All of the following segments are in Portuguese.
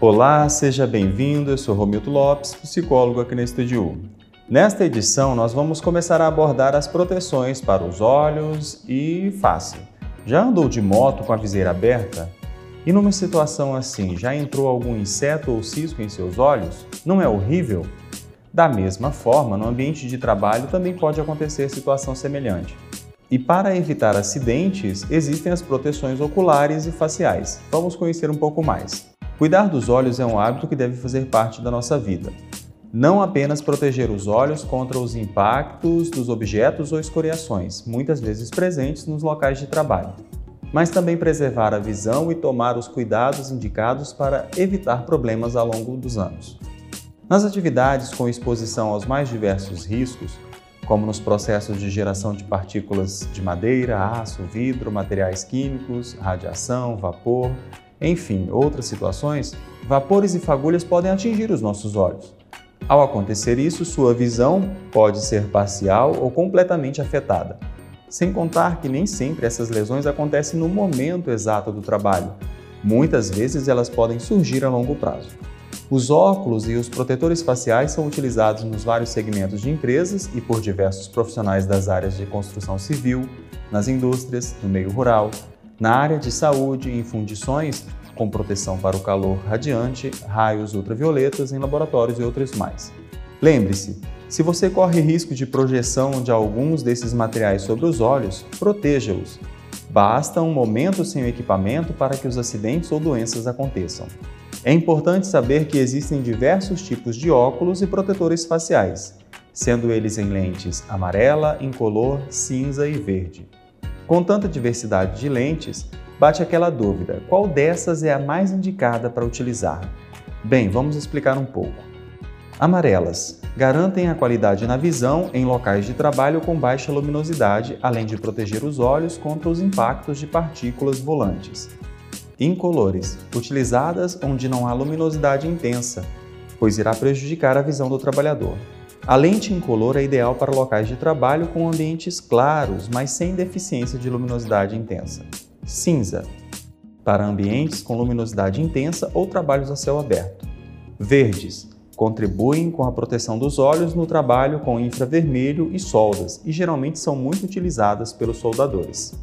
Olá, seja bem-vindo. Eu sou Romildo Lopes, psicólogo aqui na Estúdio. Nesta edição, nós vamos começar a abordar as proteções para os olhos e face. Já andou de moto com a viseira aberta? E numa situação assim, já entrou algum inseto ou cisco em seus olhos? Não é horrível? Da mesma forma, no ambiente de trabalho também pode acontecer situação semelhante. E para evitar acidentes, existem as proteções oculares e faciais. Vamos conhecer um pouco mais. Cuidar dos olhos é um hábito que deve fazer parte da nossa vida. Não apenas proteger os olhos contra os impactos dos objetos ou escoriações, muitas vezes presentes nos locais de trabalho, mas também preservar a visão e tomar os cuidados indicados para evitar problemas ao longo dos anos. Nas atividades com exposição aos mais diversos riscos, como nos processos de geração de partículas de madeira, aço, vidro, materiais químicos, radiação, vapor, enfim, outras situações, vapores e fagulhas podem atingir os nossos olhos. Ao acontecer isso, sua visão pode ser parcial ou completamente afetada. Sem contar que nem sempre essas lesões acontecem no momento exato do trabalho. Muitas vezes elas podem surgir a longo prazo. Os óculos e os protetores faciais são utilizados nos vários segmentos de empresas e por diversos profissionais das áreas de construção civil, nas indústrias, no meio rural, na área de saúde, em fundições com proteção para o calor radiante, raios ultravioletas em laboratórios e outros mais. Lembre-se, se você corre risco de projeção de alguns desses materiais sobre os olhos, proteja-os. Basta um momento sem o equipamento para que os acidentes ou doenças aconteçam. É importante saber que existem diversos tipos de óculos e protetores faciais, sendo eles em lentes amarela, incolor, cinza e verde. Com tanta diversidade de lentes, bate aquela dúvida: qual dessas é a mais indicada para utilizar? Bem, vamos explicar um pouco. Amarelas garantem a qualidade na visão em locais de trabalho com baixa luminosidade, além de proteger os olhos contra os impactos de partículas volantes. Incolores utilizadas onde não há luminosidade intensa, pois irá prejudicar a visão do trabalhador. A lente incolor é ideal para locais de trabalho com ambientes claros, mas sem deficiência de luminosidade intensa. Cinza, para ambientes com luminosidade intensa ou trabalhos a céu aberto. Verdes, contribuem com a proteção dos olhos no trabalho com infravermelho e soldas e geralmente são muito utilizadas pelos soldadores.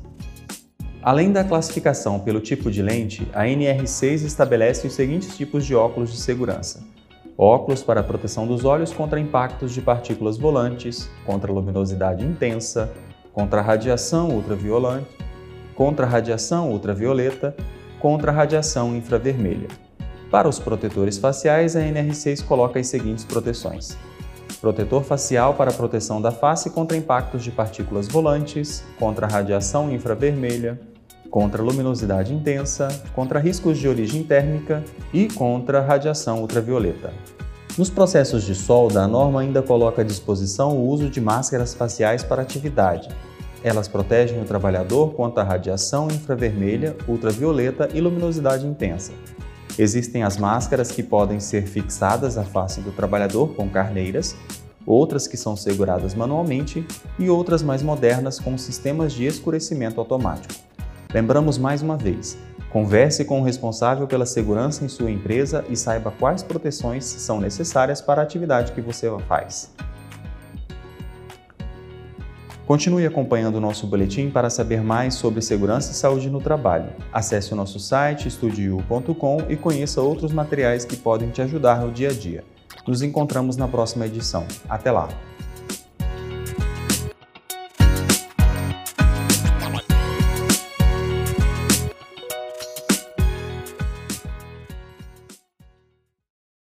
Além da classificação pelo tipo de lente, a NR6 estabelece os seguintes tipos de óculos de segurança: Óculos para proteção dos olhos contra impactos de partículas volantes, contra luminosidade intensa, contra radiação ultraviolante, contra radiação ultravioleta, contra radiação infravermelha. Para os protetores faciais, a NR6 coloca as seguintes proteções: protetor facial para proteção da face contra impactos de partículas volantes, contra radiação infravermelha, contra luminosidade intensa, contra riscos de origem térmica e contra radiação ultravioleta. Nos processos de solda, a norma ainda coloca à disposição o uso de máscaras faciais para atividade. Elas protegem o trabalhador contra a radiação infravermelha, ultravioleta e luminosidade intensa. Existem as máscaras que podem ser fixadas à face do trabalhador com carneiras, outras que são seguradas manualmente e outras mais modernas com sistemas de escurecimento automático. Lembramos mais uma vez: converse com o responsável pela segurança em sua empresa e saiba quais proteções são necessárias para a atividade que você faz. Continue acompanhando o nosso boletim para saber mais sobre segurança e saúde no trabalho. Acesse o nosso site estudio.com e conheça outros materiais que podem te ajudar no dia a dia. Nos encontramos na próxima edição. Até lá!